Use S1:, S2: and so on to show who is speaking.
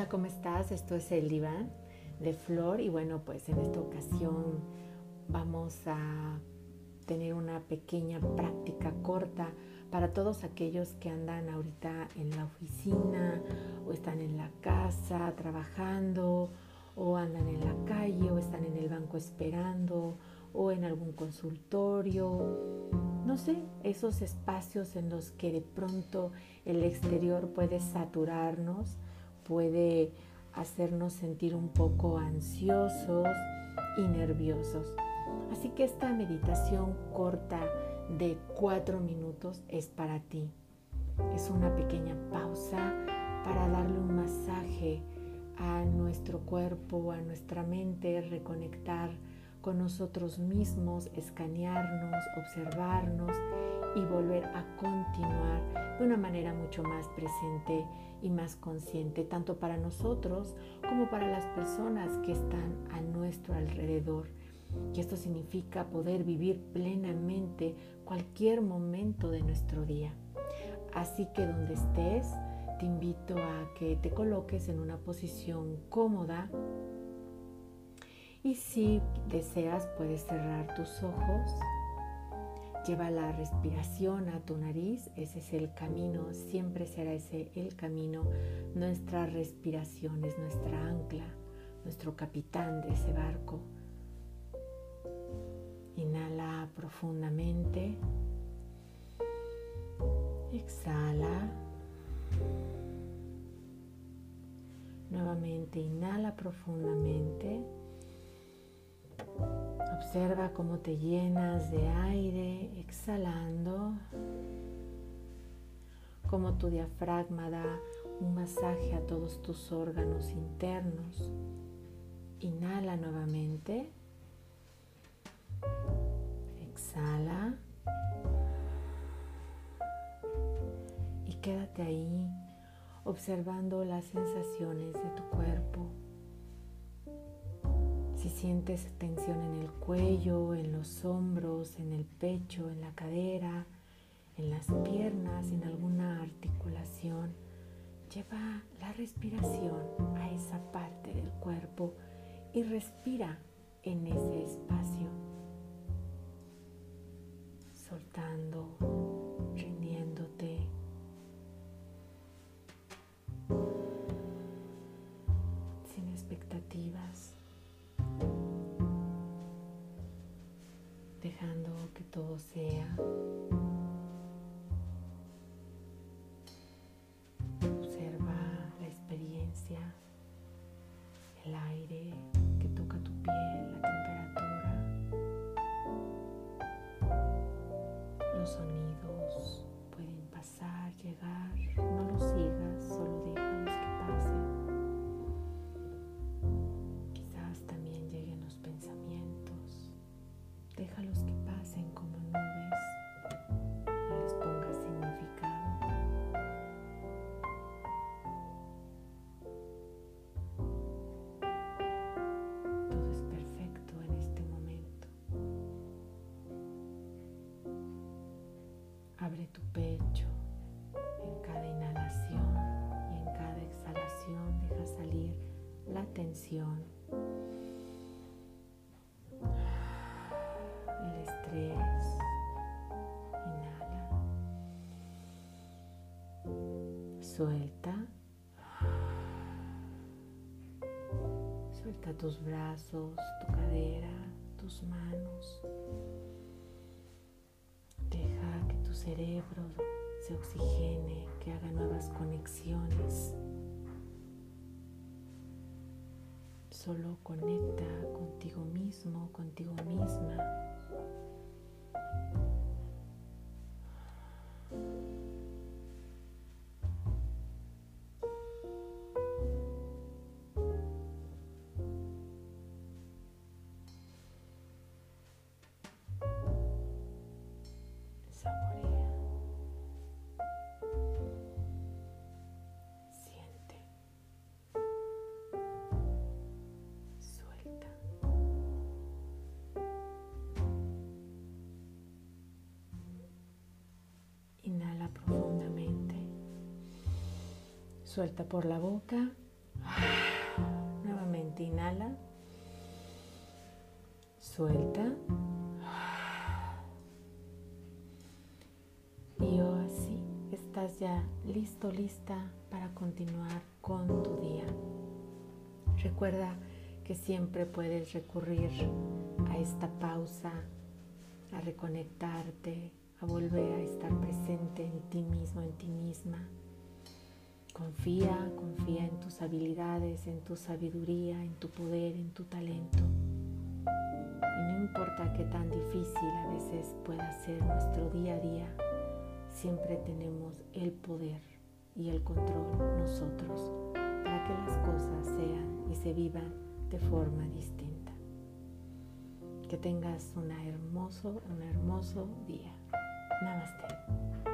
S1: Hola, ¿cómo estás? Esto es el diván de Flor y bueno, pues en esta ocasión vamos a tener una pequeña práctica corta para todos aquellos que andan ahorita en la oficina o están en la casa trabajando o andan en la calle o están en el banco esperando o en algún consultorio, no sé, esos espacios en los que de pronto el exterior puede saturarnos puede hacernos sentir un poco ansiosos y nerviosos. Así que esta meditación corta de cuatro minutos es para ti. Es una pequeña pausa para darle un masaje a nuestro cuerpo, a nuestra mente, reconectar con nosotros mismos, escanearnos, observarnos y volver a continuar de una manera mucho más presente y más consciente, tanto para nosotros como para las personas que están a nuestro alrededor. Y esto significa poder vivir plenamente cualquier momento de nuestro día. Así que donde estés, te invito a que te coloques en una posición cómoda y si deseas puedes cerrar tus ojos Lleva la respiración a tu nariz, ese es el camino, siempre será ese el camino. Nuestra respiración es nuestra ancla, nuestro capitán de ese barco. Inhala profundamente. Exhala. Nuevamente inhala profundamente. Observa cómo te llenas de aire exhalando, cómo tu diafragma da un masaje a todos tus órganos internos. Inhala nuevamente. Exhala. Y quédate ahí observando las sensaciones de tu cuerpo. Si sientes tensión en el cuello, en los hombros, en el pecho, en la cadera, en las piernas, en alguna articulación, lleva la respiración a esa parte del cuerpo y respira en ese espacio, soltando, rindiéndote. sin expectativas. Todo sea. Observa la experiencia, el aire que toca tu piel, la temperatura, los sonidos pueden pasar, llegar, no los sigas, solo déjalos tensión Inhala. Suelta. Suelta tus brazos, tu cadera, tus manos. Deja que tu cerebro se oxigene, que haga nuevas conexiones. Solo conecta contigo mismo, contigo misma. Suelta por la boca Nuevamente inhala. Suelta. Y así estás ya listo, lista para continuar con tu día. Recuerda que siempre puedes recurrir a esta pausa, a reconectarte, a volver a estar presente en ti mismo, en ti misma. Confía, confía en tus habilidades, en tu sabiduría, en tu poder, en tu talento. Y no importa qué tan difícil a veces pueda ser nuestro día a día, siempre tenemos el poder y el control nosotros para que las cosas sean y se vivan de forma distinta. Que tengas una hermoso, un hermoso día. Namaste.